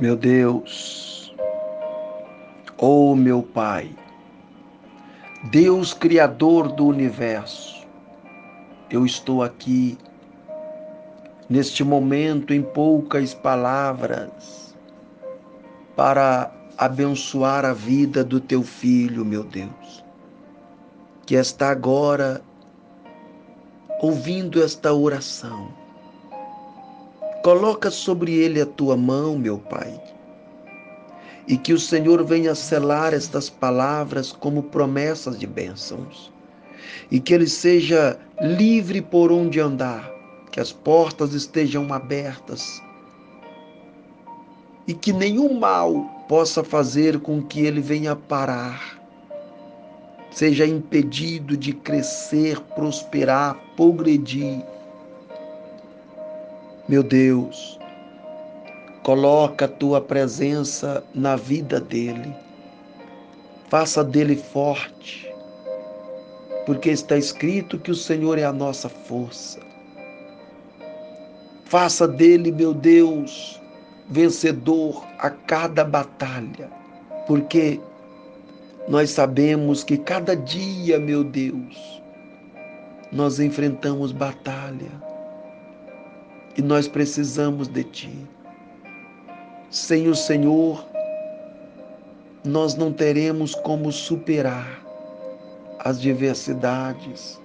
Meu Deus, oh meu Pai, Deus Criador do universo, eu estou aqui neste momento em poucas palavras para abençoar a vida do teu filho, meu Deus, que está agora ouvindo esta oração Coloca sobre ele a tua mão, meu Pai, e que o Senhor venha selar estas palavras como promessas de bênçãos, e que ele seja livre por onde andar, que as portas estejam abertas, e que nenhum mal possa fazer com que ele venha parar, seja impedido de crescer, prosperar, progredir meu Deus, coloca a tua presença na vida dele. Faça dele forte, porque está escrito que o Senhor é a nossa força. Faça dele, meu Deus, vencedor a cada batalha, porque nós sabemos que cada dia, meu Deus, nós enfrentamos batalha e nós precisamos de Ti. Sem o Senhor, nós não teremos como superar as diversidades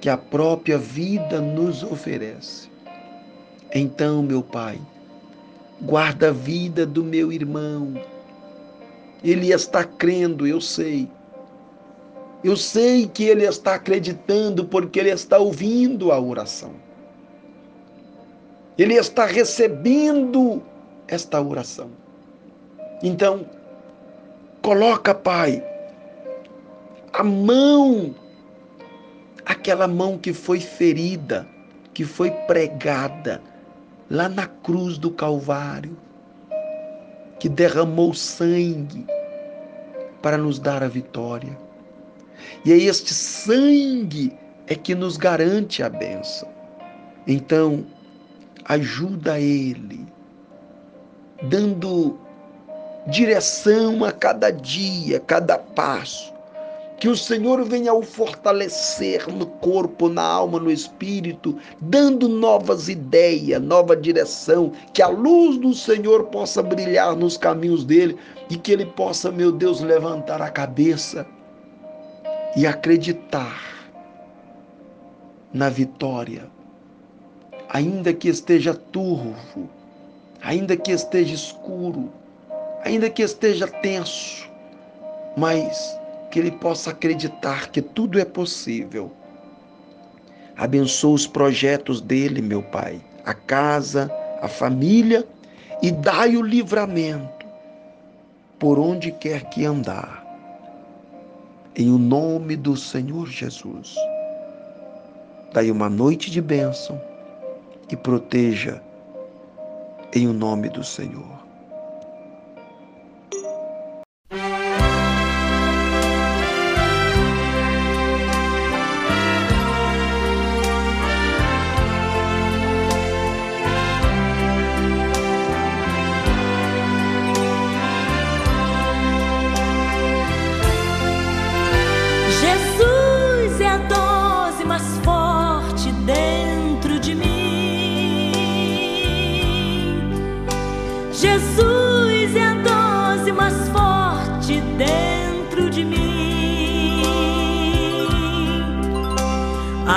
que a própria vida nos oferece. Então, meu Pai, guarda a vida do meu irmão. Ele está crendo, eu sei. Eu sei que ele está acreditando porque ele está ouvindo a oração. Ele está recebendo esta oração. Então, coloca, Pai, a mão, aquela mão que foi ferida, que foi pregada lá na cruz do Calvário, que derramou sangue para nos dar a vitória. E é este sangue é que nos garante a bênção. Então, ajuda ele, dando direção a cada dia, cada passo. Que o Senhor venha o fortalecer no corpo, na alma, no espírito, dando novas ideias, nova direção, que a luz do Senhor possa brilhar nos caminhos dele e que ele possa, meu Deus, levantar a cabeça e acreditar na vitória ainda que esteja turvo, ainda que esteja escuro, ainda que esteja tenso, mas que ele possa acreditar que tudo é possível. Abençoa os projetos dele, meu Pai, a casa, a família e dai o livramento por onde quer que andar. Em o nome do Senhor Jesus. Dai uma noite de bênção e proteja em o nome do Senhor.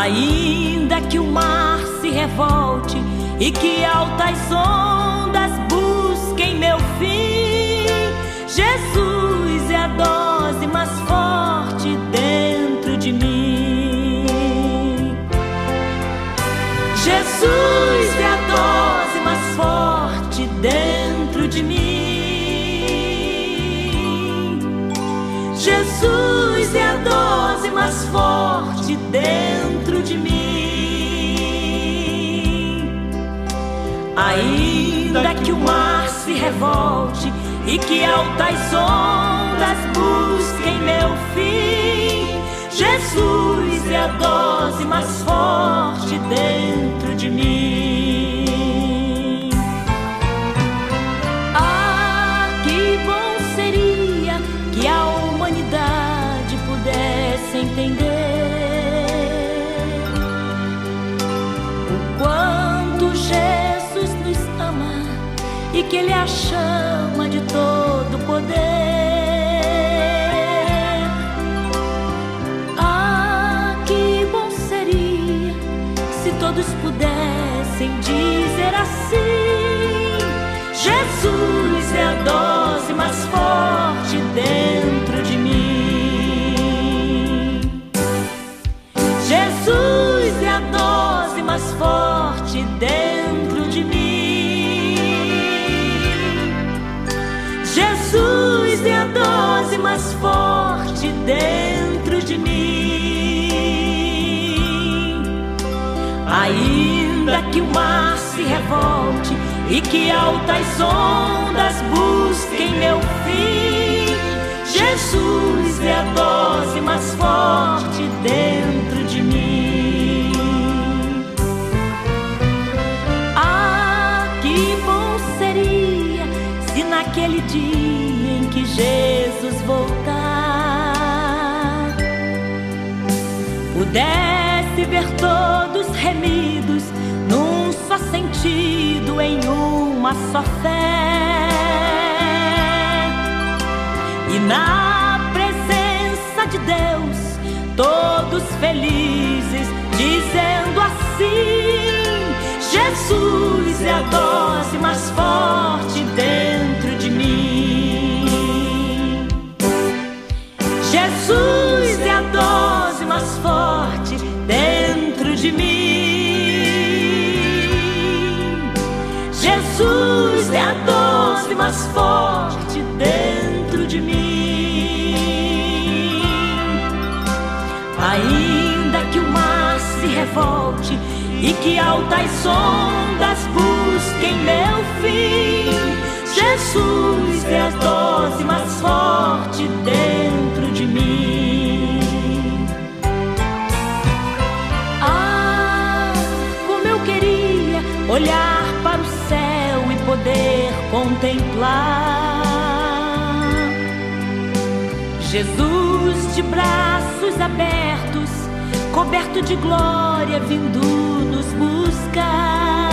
Ainda que o mar se revolte e que altas ondas busquem meu fim, Jesus é a dose mais forte dentro de mim. Jesus é a dose mais forte dentro de mim. Jesus é a dose mais forte dentro de mim. Ainda que o mar se revolte e que altas ondas busquem meu fim, Jesus é a dose mais forte dentro de mim. Que Ele a chama de todo poder. Que o mar se revolte e que altas ondas busquem meu fim, Jesus é a dose mais forte dentro de mim. Ah, que bom seria se naquele dia em que Jesus voltar pudesse ver todos uma só fé. E na presença de Deus, todos felizes, dizendo assim: Jesus é a mais forte dentro de mim. Ainda que o mar se revolte e que altas ondas busquem meu fim, Jesus é a Jesus de braços abertos, coberto de glória, vindo nos buscar.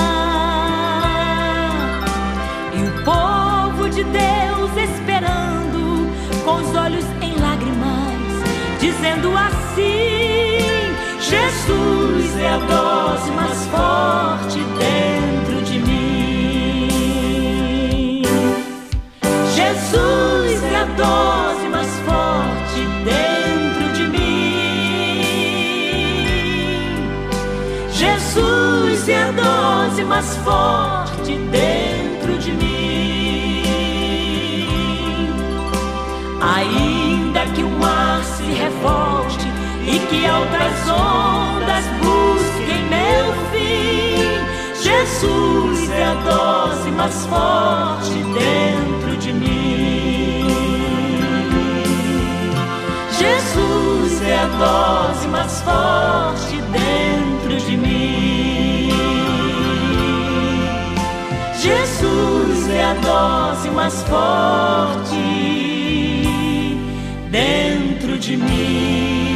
E o povo de Deus esperando, com os olhos em lágrimas, dizendo assim: Jesus é a dose mais forte dentro Jesus é a dose mais forte dentro de mim. Ainda que o mar se revolte e que altas ondas busquem meu fim, Jesus é a dose mais forte dentro de mim. Jesus é a dose mais forte dentro de mim. É a dose mais forte dentro de mim.